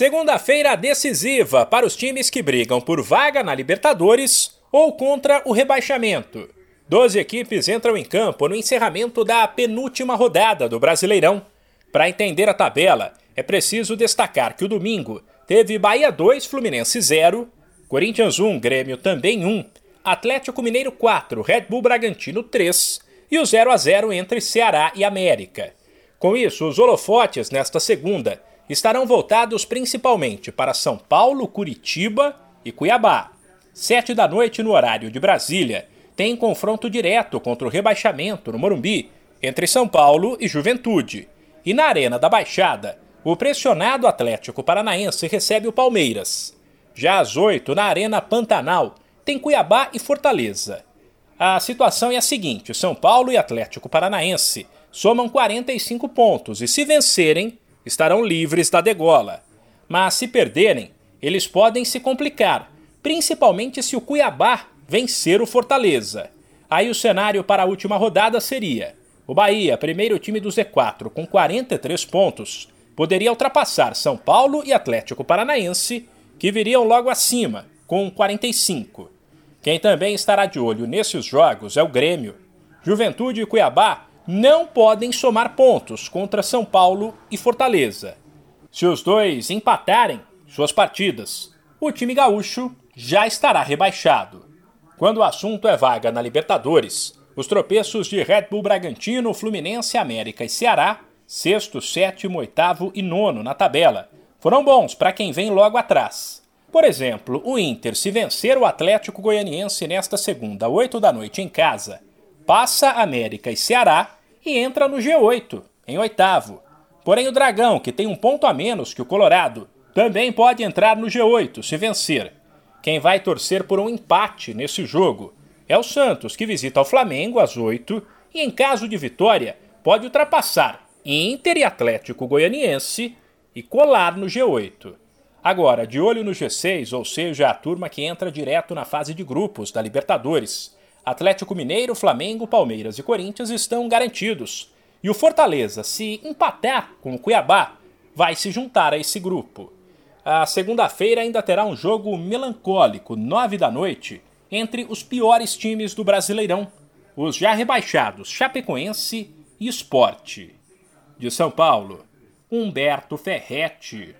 Segunda-feira decisiva para os times que brigam por vaga na Libertadores ou contra o rebaixamento. Doze equipes entram em campo no encerramento da penúltima rodada do Brasileirão. Para entender a tabela, é preciso destacar que o domingo teve Bahia 2, Fluminense 0, Corinthians 1, Grêmio também 1, Atlético Mineiro 4, Red Bull Bragantino 3 e o 0 a 0 entre Ceará e América. Com isso, os holofotes nesta segunda estarão voltados principalmente para São Paulo, Curitiba e Cuiabá. Sete da noite no horário de Brasília, tem confronto direto contra o rebaixamento no Morumbi entre São Paulo e Juventude. E na Arena da Baixada, o pressionado Atlético Paranaense recebe o Palmeiras. Já às oito, na Arena Pantanal, tem Cuiabá e Fortaleza. A situação é a seguinte: São Paulo e Atlético Paranaense somam 45 pontos e, se vencerem, estarão livres da degola. Mas se perderem, eles podem se complicar, principalmente se o Cuiabá vencer o Fortaleza. Aí o cenário para a última rodada seria: o Bahia, primeiro time do Z4, com 43 pontos, poderia ultrapassar São Paulo e Atlético Paranaense, que viriam logo acima, com 45. Quem também estará de olho nesses jogos é o Grêmio. Juventude e Cuiabá não podem somar pontos contra São Paulo e Fortaleza. Se os dois empatarem suas partidas, o time gaúcho já estará rebaixado. Quando o assunto é vaga na Libertadores, os tropeços de Red Bull Bragantino, Fluminense, América e Ceará, sexto, sétimo, oitavo e nono na tabela, foram bons para quem vem logo atrás. Por exemplo, o Inter, se vencer o Atlético Goianiense nesta segunda, oito da noite em casa, passa América e Ceará e entra no G8, em oitavo. Porém, o Dragão, que tem um ponto a menos que o Colorado, também pode entrar no G8 se vencer. Quem vai torcer por um empate nesse jogo é o Santos, que visita o Flamengo às 8 e, em caso de vitória, pode ultrapassar Inter e Atlético Goianiense e colar no G8. Agora, de olho no G6, ou seja, a turma que entra direto na fase de grupos da Libertadores. Atlético Mineiro, Flamengo, Palmeiras e Corinthians estão garantidos. E o Fortaleza, se empatar com o Cuiabá, vai se juntar a esse grupo. A segunda-feira ainda terá um jogo melancólico, nove da noite, entre os piores times do Brasileirão, os já rebaixados Chapecoense e Esporte. De São Paulo, Humberto Ferretti.